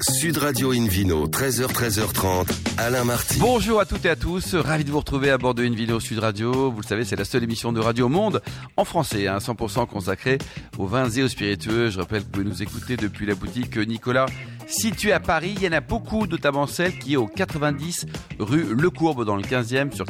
Sud Radio Invino, 13h, 13h30, Alain Marty. Bonjour à toutes et à tous, ravi de vous retrouver à bord de Invino Sud Radio. Vous le savez, c'est la seule émission de radio au monde en français, à 100% consacrée aux vins et aux spiritueux. Je rappelle que vous pouvez nous écouter depuis la boutique Nicolas, située à Paris. Il y en a beaucoup, notamment celle qui est au 90 rue Le Courbe dans le 15e sur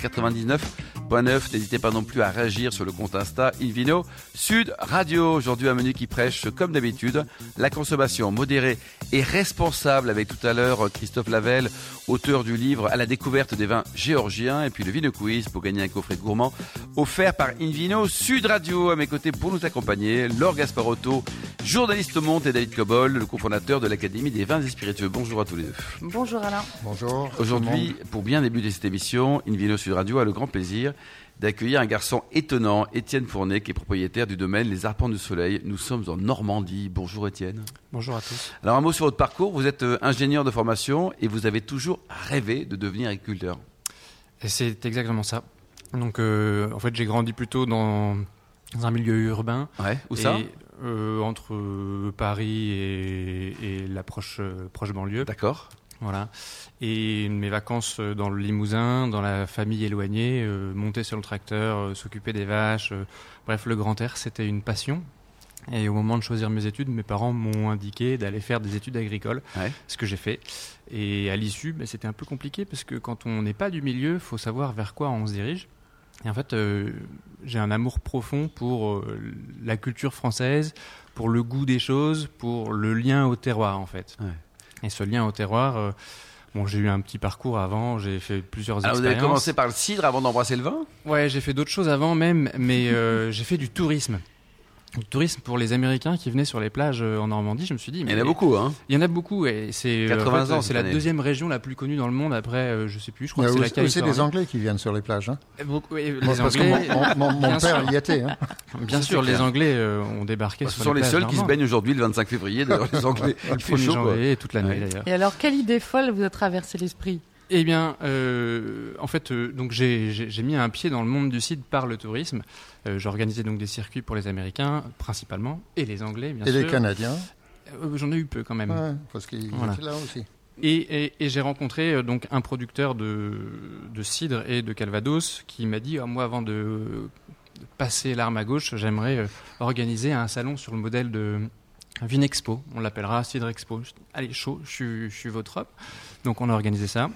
99.9. N'hésitez pas non plus à réagir sur le compte Insta Invino Sud Radio. Aujourd'hui, un menu qui prêche, comme d'habitude, la consommation modérée et responsable avec tout à l'heure Christophe Lavelle, auteur du livre À la découverte des vins géorgiens, et puis le Vino Quiz pour gagner un coffret gourmand offert par Invino Sud Radio. À mes côtés pour nous accompagner, Laure Gasparotto, journaliste au Monde, et David Cobol, le cofondateur de l'Académie des vins et spiritueux. Bonjour à tous les deux. Bonjour Alain. Bonjour. Aujourd'hui, pour bien débuter cette émission, Invino Sud Radio a le grand plaisir d'accueillir un garçon étonnant, Étienne Fournet, qui est propriétaire du domaine Les Arpents du Soleil. Nous sommes en Normandie. Bonjour Étienne. Bonjour à tous. Alors un mot sur votre parcours. Vous êtes euh, ingénieur de formation et vous avez toujours rêvé de devenir agriculteur. C'est exactement ça. Donc euh, en fait j'ai grandi plutôt dans, un milieu urbain. Ouais. Où ça? Euh, Entre Paris et, la proche, proche banlieue. D'accord. Voilà. Et mes vacances euh, dans le Limousin, dans la famille éloignée, euh, monter sur le tracteur, euh, s'occuper des vaches, bref, le grand air, c'était une passion. Et au moment de choisir mes études, mes parents m'ont indiqué d'aller faire des études agricoles, ce que j'ai fait. Et à l'issue, ben, c'était un peu compliqué parce que quand on n'est pas du milieu, il faut savoir vers quoi on se dirige. Et en fait, j'ai un amour profond pour la culture française, pour le goût des choses, pour le lien au terroir, en fait. Et ce lien au terroir, Bon, j'ai eu un petit parcours avant, j'ai fait plusieurs Alors expériences. Vous avez commencé par le cidre avant d'embrasser le vin? Ouais, j'ai fait d'autres choses avant même, mais euh, j'ai fait du tourisme le tourisme pour les Américains qui venaient sur les plages euh, en Normandie, je me suis dit. Mais il y en a beaucoup, hein Il y en a beaucoup, et c'est 80 euh, ans. C'est la deuxième région la plus connue dans le monde après, euh, je sais plus, je crois que c'est la Californie. C'est des Anglais qui viennent sur les plages. Hein beaucoup, les parce Anglais, que mon, mon, père y était. Hein bien sûr, les Anglais ont débarqué bah, sur Ce sont les, les seuls qui se baignent aujourd'hui, le 25 février. D'ailleurs, les Anglais. Il fait chaud, janvier, toute l'année d'ailleurs. Et alors, quelle idée folle vous a traversé l'esprit? Eh bien, euh, en fait, euh, donc j'ai mis un pied dans le monde du site par le tourisme. Euh, J'organisais donc des circuits pour les Américains, principalement, et les Anglais, bien et sûr. Et les Canadiens euh, J'en ai eu peu quand même. Ouais, parce qu'ils voilà. étaient là aussi. Et, et, et j'ai rencontré donc un producteur de, de, cidre et de Calvados qui m'a dit, oh, moi, avant de passer l'arme à gauche, j'aimerais organiser un salon sur le modèle de Vinexpo. On l'appellera Cidre Expo. Allez, chaud, je suis, je suis votre homme. Donc on a organisé ça.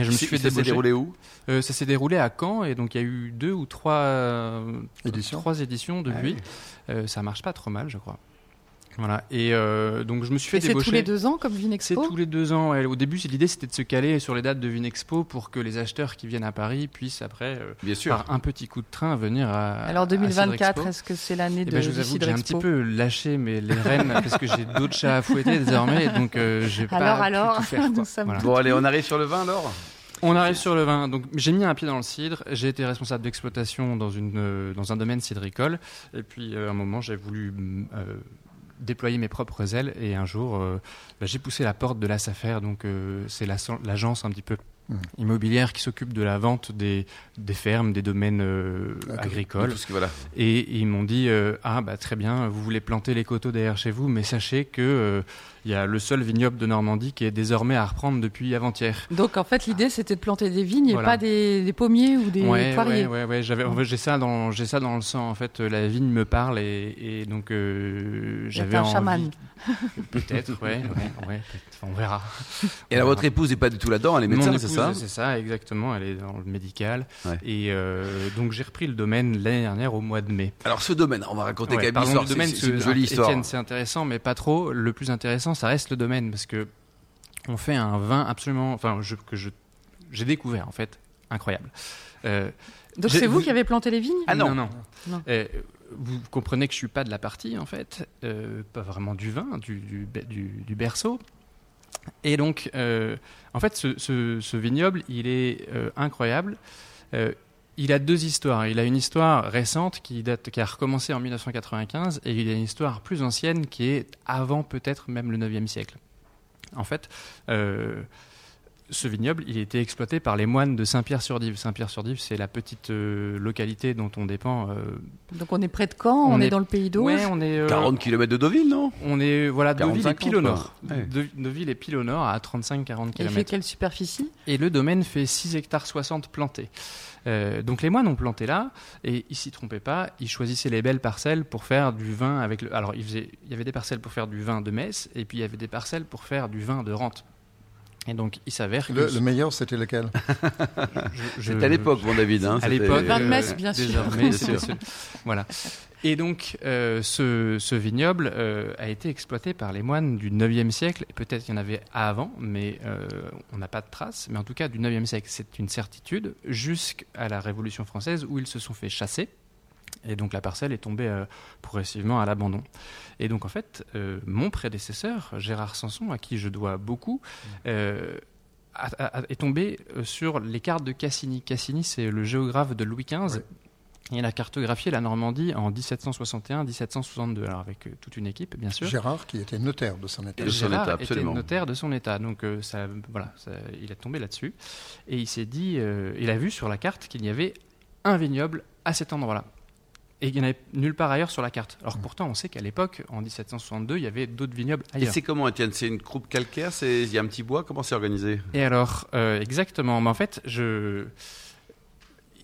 Et je me suis fait ça s'est déroulé où euh, Ça s'est déroulé à Caen et donc il y a eu deux ou trois, euh, éditions. trois éditions depuis. Ah oui. euh, ça marche pas trop mal, je crois. Voilà. Et euh, donc je me suis fait. C'est tous les deux ans comme Vinexpo C'est tous les deux ans. Ouais. Au début, l'idée c'était de se caler sur les dates de Vinexpo pour que les acheteurs qui viennent à Paris puissent après, euh, Bien sûr. par un petit coup de train, venir à. Alors 2024, est-ce que c'est l'année de eh ben, Je vous avoue que j'ai un petit peu lâché mes, les rênes parce que j'ai d'autres chats à fouetter désormais, donc euh, j'ai pas. Alors alors, pu tout faire, sommes voilà. Bon allez, on arrive sur le vin alors. On arrive sur le vin. Donc j'ai mis un pied dans le cidre. J'ai été responsable d'exploitation dans une euh, dans un domaine cidricole. Et puis euh, à un moment j'ai voulu euh, déployer mes propres ailes et un jour euh, bah, j'ai poussé la porte de la SAFER. Donc euh, c'est l'agence un petit peu Mmh. immobilière qui s'occupe de la vente des, des fermes, des domaines euh, agricoles. Tout et, et, ils m'ont dit ah bah très bien, vous voulez planter les coteaux derrière chez vous, mais sachez que il y a le seul vignoble de Normandie qui est désormais à reprendre depuis avant-hier. Donc en fait l'idée c'était de planter des vignes Voilà. et pas des, des, pommiers ou des ouais, poiriers. Ouais, ouais, ouais. J'avais, en fait, j'ai ça dans, j'ai ça dans le sang. En fait, la vigne me parle et, et donc euh, j'avais un envie. chaman. Peut-être, ouais, ouais, ouais on verra. Et alors votre épouse n'est pas du tout là-dedans, elle est médecin, c'est ça? C'est ça, exactement. Elle est dans le médical. Ouais. Et euh, donc j'ai repris le domaine l'année dernière au mois de mai. Alors ce domaine, on va raconter Ouais, quand même l'histoire. C'est c'est une jolie histoire. Étienne, c'est intéressant, mais pas trop. Le plus intéressant, ça reste le domaine, parce que on fait un vin absolument, enfin, je, que je j'ai découvert en fait, incroyable. Euh, Donc c'est vous qui avez planté les vignes? Ah non. non, non. Non. Euh, vous comprenez que je suis pas de la partie en fait, euh, pas vraiment du vin, du, du, du, du berceau. Et donc, euh, en fait, ce, ce, ce vignoble, il est euh, incroyable. Euh, il a deux histoires. Il a une histoire récente qui date, qui a recommencé en 1995, et il a une histoire plus ancienne qui est avant peut-être même le 9e siècle. En fait, euh, ce vignoble, il était exploité par les moines de Saint-Pierre-sur-Dive. Saint-Pierre-sur-Dive, c'est la petite euh, localité dont on dépend. Euh, Donc on est près de Caen, on, est, dans le pays d'Auge. Ouais, on est 40 km de Deauville, non? On est voilà, Deauville et pile au nord. Deauville et pile au nord à 35-40 km. Il fait quelle superficie? Et le domaine fait 6 hectares 60 plantés. Euh, donc les moines ont planté là et ils s'y trompaient pas. Ils choisissaient les belles parcelles pour faire du vin avec le. Alors il y avait des parcelles pour faire du vin de messe et puis il y avait des parcelles pour faire du vin de rente. Et donc, il s'avère que. Le, meilleur, c'était lequel? C'était à l'époque, mon David. Hein, à l'époque. Vin de messe, bien sûr. Désormais, c'est Voilà. Et donc, euh, ce, vignoble euh, a été exploité par les moines du 9e siècle. Peut-être qu'il y en avait avant, mais euh, on n'a pas de traces. Mais en tout cas, du 9e siècle, c'est une certitude, jusqu'à la Révolution française où ils se sont fait chasser. Et donc la parcelle est tombée progressivement à l'abandon. Et donc en fait, mon prédécesseur, Gérard Sanson, à qui je dois beaucoup, est tombé sur les cartes de Cassini. Cassini, c'est le géographe de Louis XV. Il a cartographié la Normandie en 1761-1762, alors avec euh, toute une équipe, bien sûr. Gérard, qui était notaire de son État. Gérard était notaire de son État, donc euh, ça, voilà, il est tombé là-dessus. Et il s'est dit, euh, il a vu sur la carte qu'il y avait un vignoble à cet endroit-là. Et il n'y en avait nulle part ailleurs sur la carte. Alors que pourtant, on sait qu'à l'époque, en 1762, il y avait d'autres vignobles ailleurs. Et c'est comment, Étienne? C'est une croupe calcaire Il y a un petit bois? Comment c'est organisé? Et alors, exactement. Mais en fait, je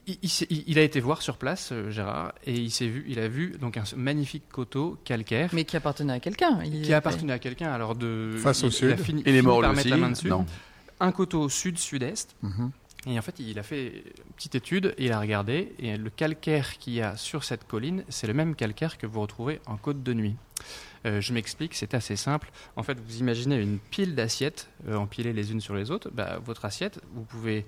il, a été voir sur place, euh, Gérard, et il s'est vu, il a vu donc un magnifique coteau calcaire. Mais qui appartenait à quelqu'un. Qui appartenait à quelqu'un. Alors de face au sud. et les morts aussi. La main dessus. Non. Un coteau sud-sud-est. Mhm. Et en fait, il a fait une petite étude, il a regardé, et le calcaire qu'il y a sur cette colline, c'est le même calcaire que vous retrouvez en côte de nuit. Euh, je m'explique, c'est assez simple. En fait, vous imaginez une pile d'assiettes euh, empilées les unes sur les autres. Bah, votre assiette, vous pouvez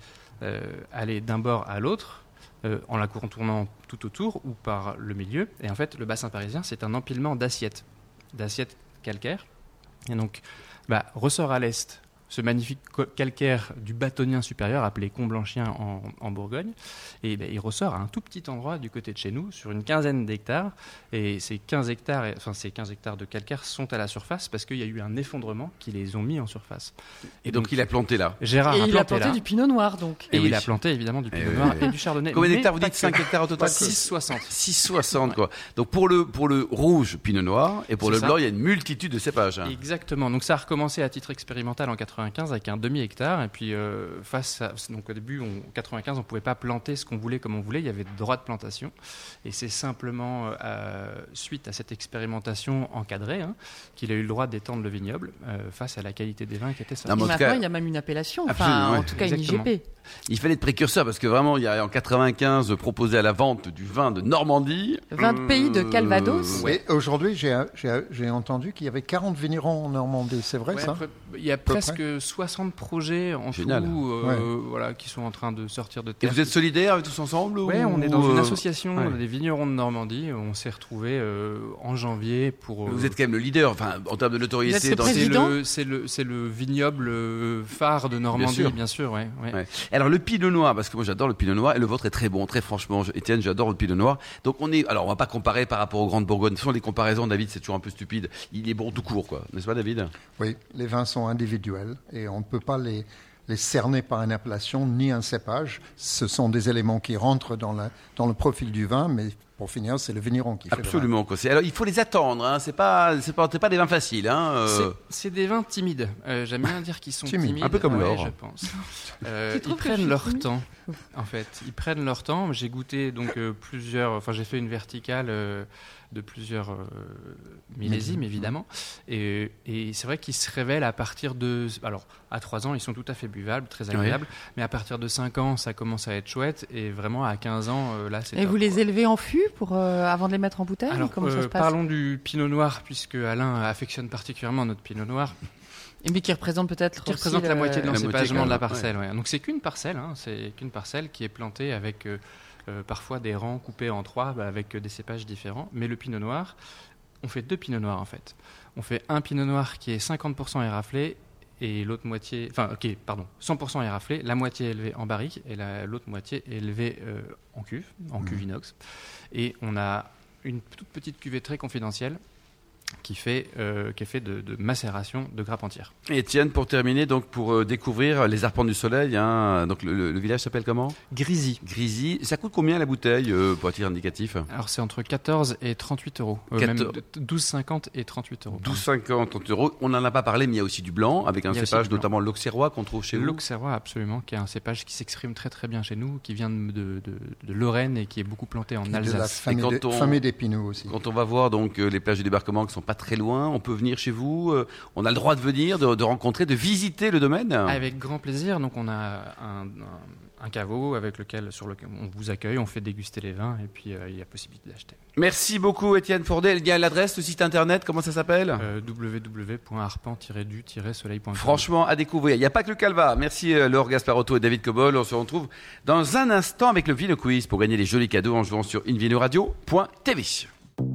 aller d'un bord à l'autre euh, en la contournant tout autour ou par le milieu. Et en fait, le bassin parisien, c'est un empilement d'assiettes, d'assiettes calcaires. Et donc, bah, ressort à l'est ce magnifique calcaire du bâtonien supérieur appelé Comblanchien en, en Bourgogne. Et ben, il ressort à un tout petit endroit du côté de chez nous, sur une quinzaine d'hectares. Et ces 15 hectares, enfin ces 15 hectares de calcaire sont à la surface parce qu'il y a eu un effondrement qui les ont mis en surface. Et, donc, il a planté là. Gérard et a il planté a planté du pinot noir donc. Et, eh il a planté évidemment du pinot noir et du chardonnay. Combien d'hectares vous dites 5 hectares au total 6,60. 6,60 quoi. Donc pour le, pour le rouge pinot noir et pour le blanc, il y a une multitude de cépages. Hein. Exactement. Donc ça a recommencé à titre expérimental en 95 avec un demi-hectare. Et puis, euh, face à. Donc, au début, en 95, on ne pouvait pas planter ce qu'on voulait comme on voulait. Il y avait droit de plantation. Et c'est simplement euh, suite à cette expérimentation encadrée hein, qu'il a eu le droit d'étendre le vignoble euh, face à la qualité des vins qui était sortis. maintenant, il y a même une appellation. Enfin, en tout cas, une IGP. Il fallait être précurseur parce que vraiment, il y a en 95 proposé à la vente du vin de Normandie. 20 pays de Calvados. Oui, aujourd'hui, j'ai entendu qu'il y avait 40 vignerons en Normandie. C'est vrai ça Il y a presque 60 projets en tout euh, voilà, qui sont en train de sortir de terre. Et vous êtes solidaires tous ensemble Oui, on est dans une euh, association des vignerons de Normandie. On s'est retrouvés euh, en janvier pour. Vous êtes quand même le leader, enfin, en termes de notoriété. C'est le, le, le, vignoble phare de Normandie, bien sûr. ouais, ouais. Alors le pinot noir, parce que moi j'adore le pinot noir, et le vôtre est très bon, très franchement. Étienne, j'adore le pinot noir. Donc on est, alors on va pas comparer par rapport aux grandes Bourgognes. Ce sont les comparaisons, David, c'est toujours un peu stupide. Il est bon tout court, quoi. N'est-ce pas, David? Oui, les vins sont individuels et on ne peut pas les cerner par une appellation ni un cépage. Ce sont des éléments qui rentrent dans, dans le profil du vin, mais pour finir, c'est le vigneron qui fait Absolument. Quoi. Alors, il faut les attendre. Hein. C'est pas, c'est pas, pas des vins faciles. Hein. Euh. C'est des vins timides. Euh, j'aime bien dire qu'ils sont timides. Un peu comme l'or. Je pense. Euh, ils prennent leur temps. En fait, ils prennent leur temps. J'ai goûté donc plusieurs. Enfin, j'ai fait une verticale de plusieurs euh, millésimes, évidemment. Et, c'est vrai qu'ils se révèlent à partir de... Alors, à 3 ans, ils sont tout à fait buvables, très agréables. Mais à partir de 5 ans, ça commence à être chouette. Et vraiment, à 15 ans, euh, là, c'est... Et vous les élevez en fût pour, euh, avant de les mettre en bouteille? Alors, Comment ça se passe? Parlons du pinot noir, puisque Alain affectionne particulièrement notre pinot noir. Et mais qui représente peut-être qui représente la moitié de l'encépagement de la parcelle. Donc c'est qu'une parcelle, hein. c'est qu'une parcelle qui est plantée avec euh, parfois des rangs coupés en trois bah, avec des cépages différents. Mais le pinot noir, on fait deux pinots noirs en fait. On fait un pinot noir qui est 50% éraflé et l'autre moitié, enfin ok, pardon, 100% éraflé, la moitié élevée en barrique et l'autre moitié élevée euh, en cuve, en cuve mmh. inox. Et on a une toute petite cuvée très confidentielle qui, fait, euh, qui est fait de, macération de grappes entières. Et Étienne, pour terminer, donc pour euh, découvrir les arpents du soleil, hein, donc le, village s'appelle comment? Grisy. Grisy. Ça coûte combien la bouteille, euh, pour titre indicatif? Alors c'est entre 14 et 38 euros. 12,50 et 38 euros. 12,50 euros. On n'en a pas parlé, mais il y a aussi du blanc, avec un cépage, notamment l'auxerrois, qu'on trouve chez vous. L'auxerrois, absolument, qui est un cépage qui s'exprime très très bien chez nous, qui vient de, de, Lorraine et qui est beaucoup planté en Alsace. De la famille aussi. Quand on va voir donc les plages de débarquement qui sont pas très loin. On peut venir chez vous. Euh, on a le droit de venir, de, rencontrer, de visiter le domaine. Avec grand plaisir. Donc on a un, caveau avec lequel, sur lequel on vous accueille, on fait déguster les vins et puis euh, il y a possibilité d'acheter. Merci beaucoup Étienne Fordet. Il y a l'adresse, le site internet, comment ça s'appelle? Euh, www.arpent-du-soleil.com. Franchement, à découvrir. Il n'y a pas que le Calva. Merci Laure Gasparotto et David Cobol. On se retrouve dans un instant avec le Vino Quiz pour gagner les jolis cadeaux en jouant sur invinoradio.tv.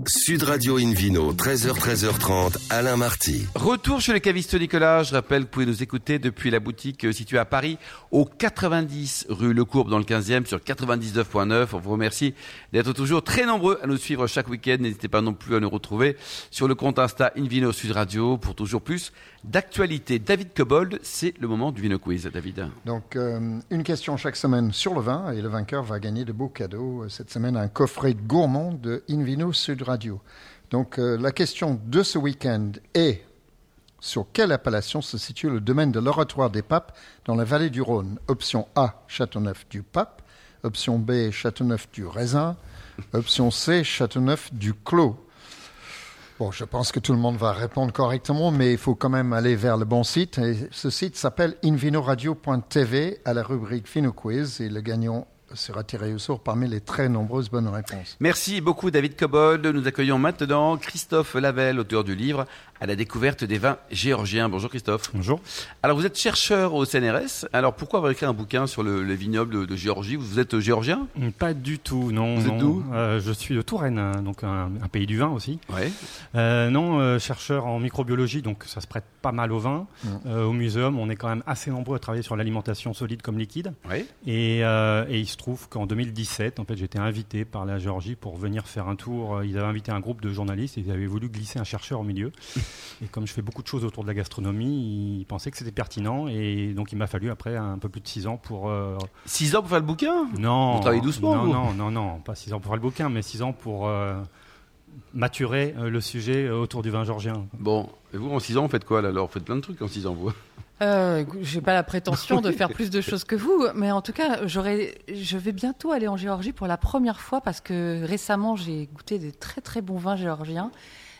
Sud Radio Invino, 13h, 13h30, Alain Marty. Retour chez le caviste Nicolas. Je rappelle que vous pouvez nous écouter depuis la boutique située à Paris, au 90 rue Le Courbe, dans le 15e, sur 99.9. On vous remercie d'être toujours très nombreux à nous suivre chaque week-end. N'hésitez pas non plus à nous retrouver sur le compte Insta Invino Sud Radio pour toujours plus d'actualité. David Cobold, c'est le moment du Vino Quiz. David. Donc, euh, une question chaque semaine sur le vin et le vainqueur va gagner de beaux cadeaux. Cette semaine, un coffret gourmand de Invino Sud Radio. Donc euh, la question de ce week-end est sur quelle appellation se situe le domaine de l'oratoire des papes dans la vallée du Rhône? Option A, Châteauneuf du Pape. Option B, Châteauneuf du Raisin. Option C, Châteauneuf du Clos. Bon, je pense que tout le monde va répondre correctement, mais il faut quand même aller vers le bon site. Et ce site s'appelle invinoradio.tv à la rubrique Fino Quiz et le gagnant sera tiré au sort parmi les très nombreuses bonnes réponses. Merci beaucoup David Cobold. Nous accueillons maintenant Christophe Lavelle, auteur du livre à la découverte des vins géorgiens. Bonjour Christophe. Bonjour. Alors vous êtes chercheur au CNRS. Alors pourquoi avoir écrit un bouquin sur le, les vignobles de, Géorgie? Vous êtes géorgien? Pas du tout, non. Vous êtes d'où? Euh, Je suis de Touraine, hein, donc un, pays du vin aussi. Ouais. Euh, non, euh, chercheur en microbiologie, donc ça se prête pas mal au vin. au muséum, on est quand même assez nombreux à travailler sur l'alimentation solide comme liquide. Ouais. Et, et, il se trouve qu'en 2017, en fait, j'étais invité par la Géorgie pour venir faire un tour. Ils avaient invité un groupe de journalistes et ils avaient voulu glisser un chercheur au milieu. Et comme je fais beaucoup de choses autour de la gastronomie, il pensait que c'était pertinent. Et donc, il m'a fallu après un peu plus de 6 ans pour. 6 euh, ans pour faire le bouquin? Non. Vous travaillez doucement Non, non, non, non, pas 6 ans pour faire le bouquin, mais 6 ans pour. Euh, maturer euh, le sujet autour du vin georgien. Bon, et vous en 6 ans, vous faites quoi là alors? Vous faites plein de trucs en 6 ans, vous euh, j'ai pas la prétention de faire plus de choses que vous, mais en tout cas, j'aurais, je vais bientôt aller en Géorgie pour la première fois parce que récemment j'ai goûté des très très bons vins géorgiens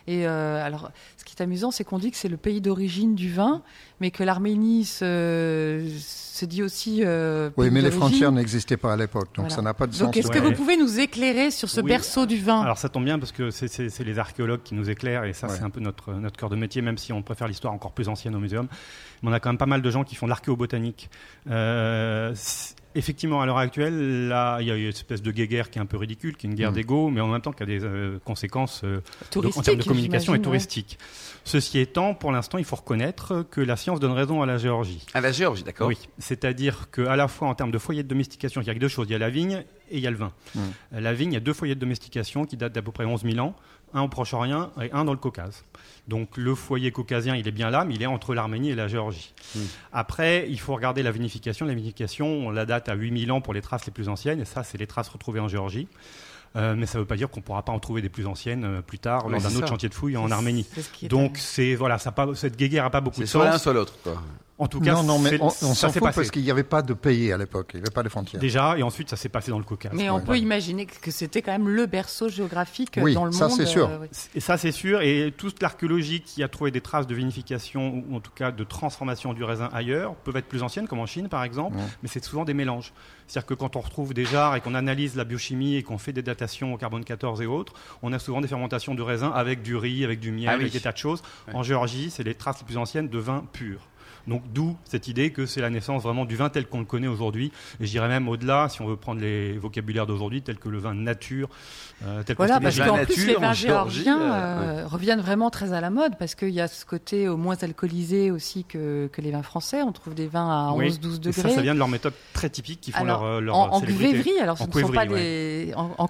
et euh, alors, ce qui est amusant, c'est qu'on dit que c'est le pays d'origine du vin, mais que l'Arménie se, se, dit aussi. Euh, oui, mais les frontières n'existaient pas à l'époque, donc ça n'a pas de sens. Donc, est-ce que vous pouvez nous éclairer sur ce berceau du vin? Alors, ça tombe bien parce que c'est les archéologues qui nous éclairent, et ça, c'est un peu notre, notre cœur de métier, même si on préfère l'histoire encore plus ancienne au muséum. Mais on a quand même pas mal de gens qui font de l'archéobotanique. Euh, Effectivement, à l'heure actuelle, là, il y a une espèce de guerre qui est un peu ridicule, qui est une guerre mm. d'ego, mais en même temps qui a des euh, conséquences euh, en termes de communication et touristique. Ceci étant, pour l'instant, il faut reconnaître que la science donne raison à la Géorgie. À la Géorgie, d'accord. Oui, c'est-à-dire qu'à la fois en termes de foyers de domestication, il y a deux choses. Il y a la vigne et il y a le vin. Mm. La vigne, il y a deux foyers de domestication qui datent d'à peu près 11 000 ans, un au Proche-Orient et un dans le Caucase. Donc le foyer caucasien, il est bien là, mais il est entre l'Arménie et la Géorgie. Hmm. Après, il faut regarder la vinification. La vinification, on la date à 8000 ans pour les traces les plus anciennes, et ça, c'est les traces retrouvées en Géorgie. Euh, mais ça ne veut pas dire qu'on ne pourra pas en trouver des plus anciennes euh, plus tard lors d'un autre chantier de fouilles en Arménie. Donc c'est voilà, ça pas, cette guéguerre n'a pas beaucoup de sens. C'est soit l'un soit l'autre. En tout cas, non, non, mais on, s'en fout parce qu'il n'y avait pas de pays à l'époque, il n'y avait pas de frontières. Déjà, et ensuite, ça s'est passé dans le Caucase. Mais on peut imaginer que c'était quand même le berceau géographique oui, dans le ça, monde. c'est sûr. Euh, et ça, c'est sûr. Et toute l'archéologie qui a trouvé des traces de vinification ou en tout cas de transformation du raisin ailleurs peuvent être plus anciennes, comme en Chine par exemple, mais c'est souvent des mélanges. C'est-à-dire que quand on retrouve des jarres et qu'on analyse la biochimie et qu'on fait des datations au carbone 14 et autres, on a souvent des fermentations de raisin avec du riz, avec du miel, ah avec des tas de choses. En Géorgie, c'est les traces les plus anciennes de vin pur. Donc d'où cette idée que c'est la naissance vraiment du vin tel qu'on le connaît aujourd'hui. Et je dirais même au-delà, si on veut prendre les vocabulaires d'aujourd'hui, tel que le vin nature, euh, tel voilà, parce qu'en plus les vins géorgiens euh, reviennent vraiment très à la mode parce qu'il y a ce côté au moins alcoolisé aussi que, que les vins français. On trouve des vins à 11-12 degrés. ça, ça vient de leur méthode très typique qui font leur, leur en, en alors ce ne sont pas des en, en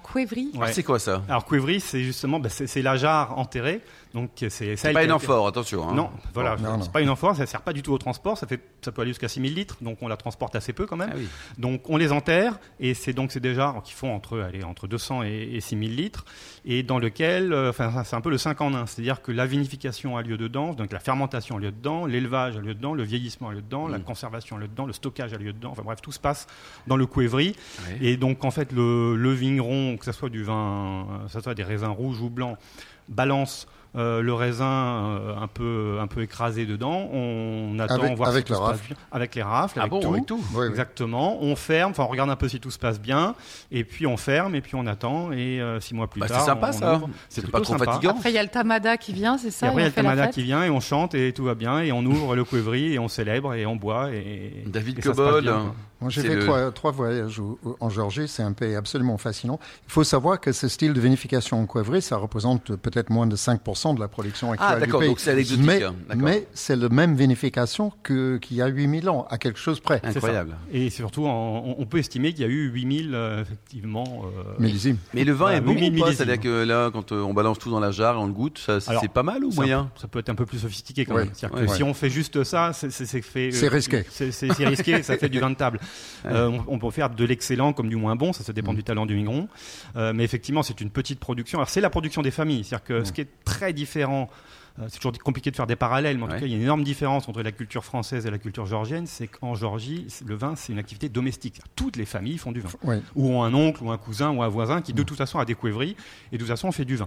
ah, c'est quoi ça? Alors cuivry, c'est justement bah, c'est la jarre enterrée donc c'est pas une amphore, attention. Hein. Non, voilà, c'est pas une amphore, ça sert pas du tout au transport, ça fait ça peut aller jusqu'à 6000 litres, donc on la transporte assez peu quand même. Ah donc on les enterre et c'est donc c'est déjà qui font entre allez, entre 200 et, 6000 litres et dans lequel euh, enfin c'est un peu le 5 en 1, c'est-à-dire que la vinification a lieu dedans, donc la fermentation a lieu dedans, l'élevage a lieu dedans, le vieillissement a lieu dedans, la conservation a lieu dedans, le stockage a lieu dedans, enfin bref, tout se passe dans le cuivry et donc en fait le, le vigneron que ce soit du vin, que ce soit des raisins rouges ou blancs balance euh, le raisin euh, un peu un peu écrasé dedans. On attend avec, voir avec si tout se passe bien. avec les rafles, ah avec, tout. avec, tout. Exactement. On ferme, enfin on regarde un peu si tout se passe bien, et puis on ferme, et puis on attend, et euh, six mois plus bah, tard. C'est sympa ça. C'est pas trop fatigant. Après il y a le tamada qui vient, c'est ça. Et après il y a le tamada qui vient et on chante et tout va bien et on ouvre le cuivry et on célèbre et on boit et. David Cobol. Moi, j'ai fait trois, trois, voyages en Géorgie. C'est un pays absolument fascinant. Il faut savoir que ce style de vinification en cuivré, ça représente peut-être moins de 5% de la production actuelle ah, d'accord, donc c'est anecdotique. Mais, hein, mais c'est la même vinification qu'il y a 8000 ans, à quelque chose près. Incroyable. Et surtout, on, peut estimer qu'il y a eu 8000, euh, effectivement. Euh, Millésimes. Mais le vin est bon C'est-à-dire que là, quand euh, on balance tout dans la jarre et on le goûte, c'est pas mal ou moyen? Ça peut être un peu plus sophistiqué quand même. Que si on fait juste ça, c'est fait. C'est risqué. C'est risqué, ça fait du vin de table. on, peut faire de l'excellent comme du moins bon, ça, ça dépend mm. du talent du vigneron. mais effectivement, c'est une petite production. Alors, c'est la production des familles. C'est-à-dire que mm. ce qui est très différent euh, c'est toujours compliqué de faire des parallèles, mais en tout cas, il y a une énorme différence entre la culture française et la culture georgienne. C'est qu'en Georgie, le vin, c'est une activité domestique. Toutes les familles font du vin. Ou ont un oncle, ou un cousin, ou un voisin qui, de mm. toute façon, a des cuivreries, et de toute façon, on fait du vin.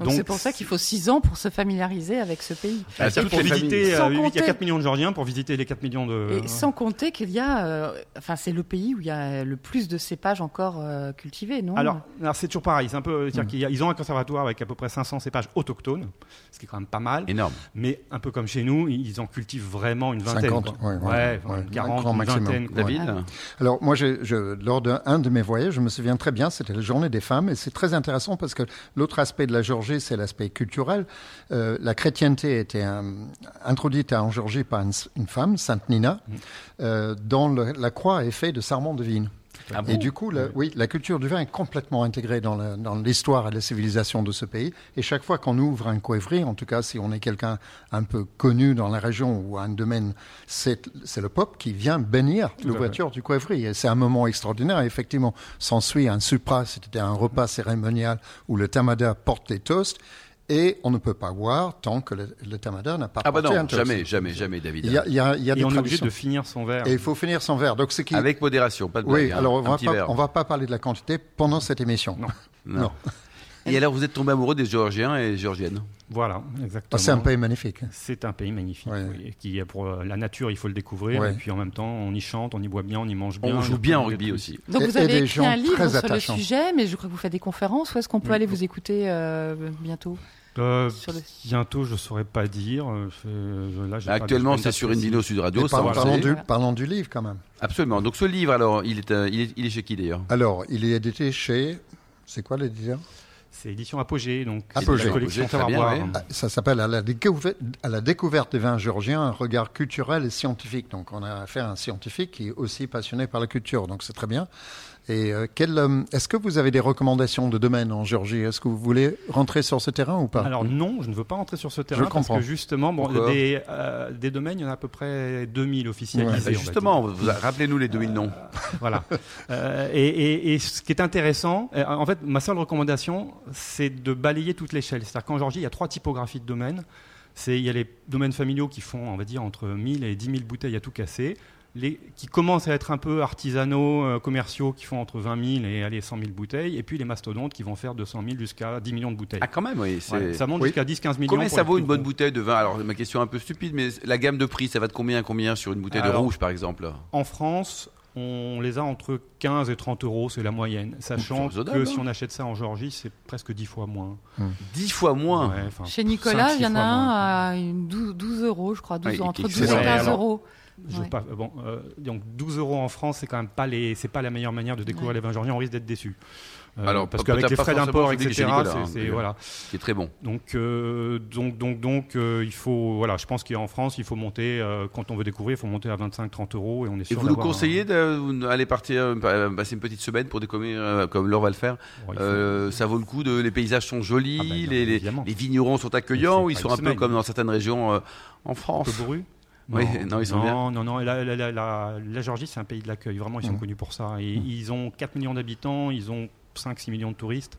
Donc c'est pour ça qu'il faut 6 ans pour se familiariser avec ce pays. Ah, pour visiter, euh, il y a 4 millions de Georgiens pour visiter les 4 millions de. Et sans compter qu'il y a, euh, enfin c'est le pays où il y a le plus de cépages encore euh, cultivés, non? Alors, alors c'est toujours pareil. C'est un peu, mm. ils ont un conservatoire avec à peu près 500 cépages autochtones, ce qui est quand même pas mal. Énorme. Mais un peu comme chez nous, ils en cultivent vraiment une vingtaine. 50, ouais, ouais, 40, une vingtaine. David. Alors moi, je, lors d'un de mes voyages, je me souviens très bien, c'était la journée des femmes, et c'est très intéressant parce que l'autre aspect de la Géorgie, c'est l'aspect culturel euh, la chrétienté était introduite en Géorgie par une, femme, Sainte Nina, mm. euh, dont la croix est faite de sarment de vigne. Ah et du coup, la, oui, la culture du vin est complètement intégrée dans l'histoire et la civilisation de ce pays. Et chaque fois qu'on ouvre un coivrier, en tout cas si on est quelqu'un un peu connu dans la région ou un domaine, c'est le peuple qui vient bénir l'ouverture du coivrier. Et c'est un moment extraordinaire. effectivement, s'ensuit un supra, c'était un repas cérémonial où le tamada porte les toasts. Et on ne peut pas boire tant que le, le tamada n'a pas ah bah non, jamais, jamais, jamais, David. Il y a, il y a, il y a et on est obligé de finir son verre. Et il faut finir son verre. Donc, qui... Avec modération, pas de blague. Oui, hein, alors on va, pas, on va pas parler de la quantité pendant cette émission. Non. non. Et alors, vous êtes tombé amoureux des Géorgiens et Géorgiennes Voilà, exactement. Ah, c'est un pays magnifique. C'est un pays magnifique. Oui, qui, pour euh, la nature, il faut le découvrir. Et puis en même temps, on y chante, on y boit bien, on y mange bien. On joue bien en rugby aussi. Donc vous avez écrit un livre sur le sujet, mais je crois que vous faites des conférences. Où est-ce qu'on peut aller vous écouter euh, bientôt? Euh, Bientôt, je ne saurais pas dire. Là, Actuellement, c'est sur Indino Sud Radio. parlons, du, parlons, du, livre quand même. Absolument. Donc ce livre, alors, il est, il est, il est chez qui d'ailleurs? Alors, il est édité chez. C'est quoi l'éditeur? C'est édition Apogée, donc Apogée. collection bien, ah, Ça s'appelle à, la découverte, à la découverte des vins géorgiens, un regard culturel et scientifique. Donc on a affaire à un scientifique qui est aussi passionné par la culture, donc c'est très bien. Et euh, euh, est-ce que vous avez des recommandations de domaines en Géorgie? Est-ce que vous voulez rentrer sur ce terrain ou pas? Alors non, je ne veux pas rentrer sur ce terrain je parce que justement, bon, des, euh, des, domaines, il y en a à peu près 2000 officialisés. Bah, justement, rappelez-nous les 2000 noms. voilà. et, et, ce qui est intéressant, en fait, ma seule recommandation, c'est de balayer toute l'échelle. C'est-à-dire qu'en Géorgie, il y a trois typographies de domaines. Il y a les domaines familiaux qui font, on va dire, entre 1000 et 10 000 bouteilles à tout casser les, qui commencent à être un peu artisanaux, euh, commerciaux, qui font entre 20 000 et allez, 100 000 bouteilles, et puis les mastodontes qui vont faire 200 000 jusqu'à 10 millions de bouteilles. Ah, quand même, oui. ça monte jusqu'à 10-15 millions. Combien ça vaut une bonne bouteille de vin? Alors, ma question est un peu stupide, mais la gamme de prix, ça va de combien à combien sur une bouteille de rouge, par exemple? En France, on les a entre 15 et 30 euros, c'est la moyenne. Sachant que raisonnable, si hein. on achète ça en Géorgie, c'est presque 10 fois moins. 10 fois moins? Ouais, Chez Nicolas, il y en a un à une 12, 12 euros, je crois, 12, Ouais, entre qui- 12 et c'est 15 vrai. euros. Je veux Ouais. pas, bon, euh, donc 12 euros en France, c'est quand même pas les, c'est pas la meilleure manière de découvrir Ouais. les vins georgiens. On risque d'être déçu. Euh, Alors, parce qu'avec les frais d'import, etc. C'est- hein, voilà. Qui est très bon. Donc, euh, donc, donc, donc, euh, il faut, voilà, je pense qu'en France, il faut monter, euh, quand on veut découvrir, il faut monter à 25-30 euros et on est Et sûr vous nous un- conseillez d'aller partir, euh, passer une petite semaine pour découvrir, euh, comme Laure va le faire Bon, il faut- Euh, ça vaut le coup. De, les paysages sont jolis, Ah bah, les, les- vignerons sont accueillants, ou ils sont un peu comme dans certaines régions euh, en Un France. peu bourru Oui, non, ils sont non, bien. Non, non, la, la, la, la, la Géorgie, c'est un pays de l'accueil. Vraiment, ils sont Mhm. connus pour ça. Et Ils ont 4 millions d'habitants, ils ont 5-6 millions de touristes.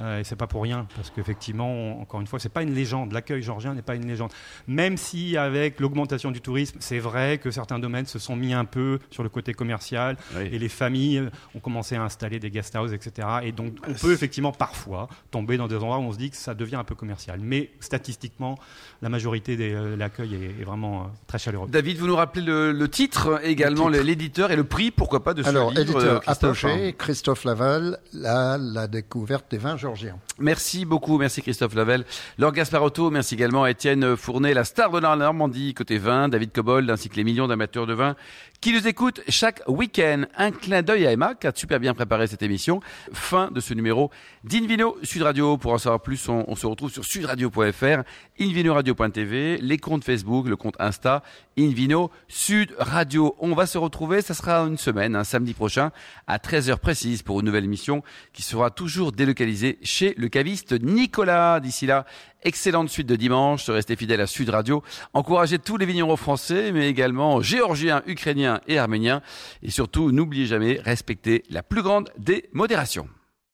Euh, et c'est pas pour rien, parce qu'effectivement, encore une fois, c'est pas une légende. L'accueil géorgien n'est pas une légende. Même si, avec l'augmentation du tourisme, c'est vrai que certains domaines se sont mis un peu sur le côté commercial Oui. et les familles ont commencé à installer des guest houses, etc. Et donc, on peut effectivement parfois tomber dans des endroits où on se dit que ça devient un peu commercial. Mais statistiquement, la majorité de l'accueil est, est vraiment euh, très chaleureux. David, vous nous rappelez le, le titre, également l'éditeur et le prix, pourquoi pas, de ce Alors, livre, euh, éditeur Christophe, apogée, hein? Christophe Laval, la, la découverte des vins georgiens. Merci beaucoup, merci Christophe Lavelle. Laure Gasparotto, merci également à Étienne Fournet, la star de la Normandie côté vin, David Cobold, ainsi que les millions d'amateurs de vin qui nous écoutent chaque week-end. Un clin d'œil à Emma qui a super bien préparé cette émission. Fin de ce numéro d'Invino Sud Radio. Pour en savoir plus, on, on se retrouve sur sudradio.fr, invinoradio.tv, les comptes Facebook, le compte Insta, Invino Sud Radio. On va se retrouver, ça sera une semaine, un samedi prochain, à 13h précise pour une nouvelle émission qui sera toujours délocalisée chez le caviste Nicolas. D'ici là, excellente suite de dimanche, restez fidèles à Sud Radio, encouragez tous les vignerons français, mais également géorgiens, ukrainiens et arméniens. Et surtout, n'oubliez jamais, respectez la plus grande des modérations.